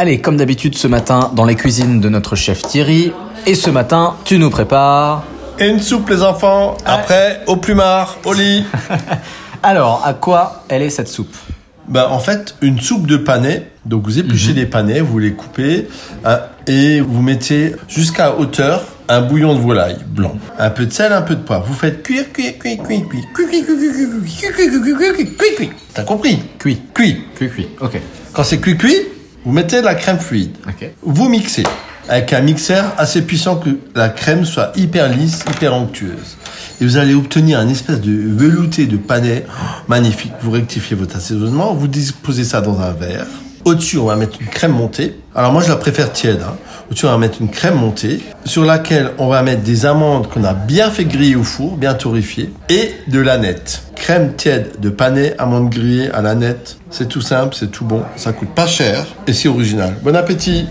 Allez, comme d'habitude ce matin, dans les cuisines de notre chef Thierry. Et ce matin, tu nous prépares... Une soupe les enfants, après au plumard, au lit. Alors, à quoi elle est cette soupe Bah, en fait, une soupe de panais. Donc, vous épluchez les panais, vous les coupez hein, et vous mettez jusqu'à hauteur un bouillon de volaille blanc. Un peu de sel, un peu de poivre. Vous faites cuire, cuire, cuire, cuire, cuire, cuire, cuire, cuire, cuire, cuire, cuire, cuire, cuire, cuire, cuire, cuire, cuire. T'as compris Cuit. Cuit. Cuit, cuit. Ok. Quand c'est cuit, cuit, vous mettez de la crème fluide. Ok. Vous mixez avec un mixeur assez puissant que la crème soit hyper lisse, hyper onctueuse. Et vous allez obtenir un espèce de velouté de panais oh, magnifique. Vous rectifiez votre assaisonnement, vous disposez ça dans un verre. Au-dessus, on va mettre une crème montée. Alors moi, je la préfère tiède. Hein. Au-dessus, on va mettre une crème montée sur laquelle on va mettre des amandes qu'on a bien fait griller au four, bien torréfiées, et de l'aneth. Crème tiède de panais, amandes grillées à l'aneth. C'est tout simple, c'est tout bon, ça coûte pas cher et c'est original. Bon appétit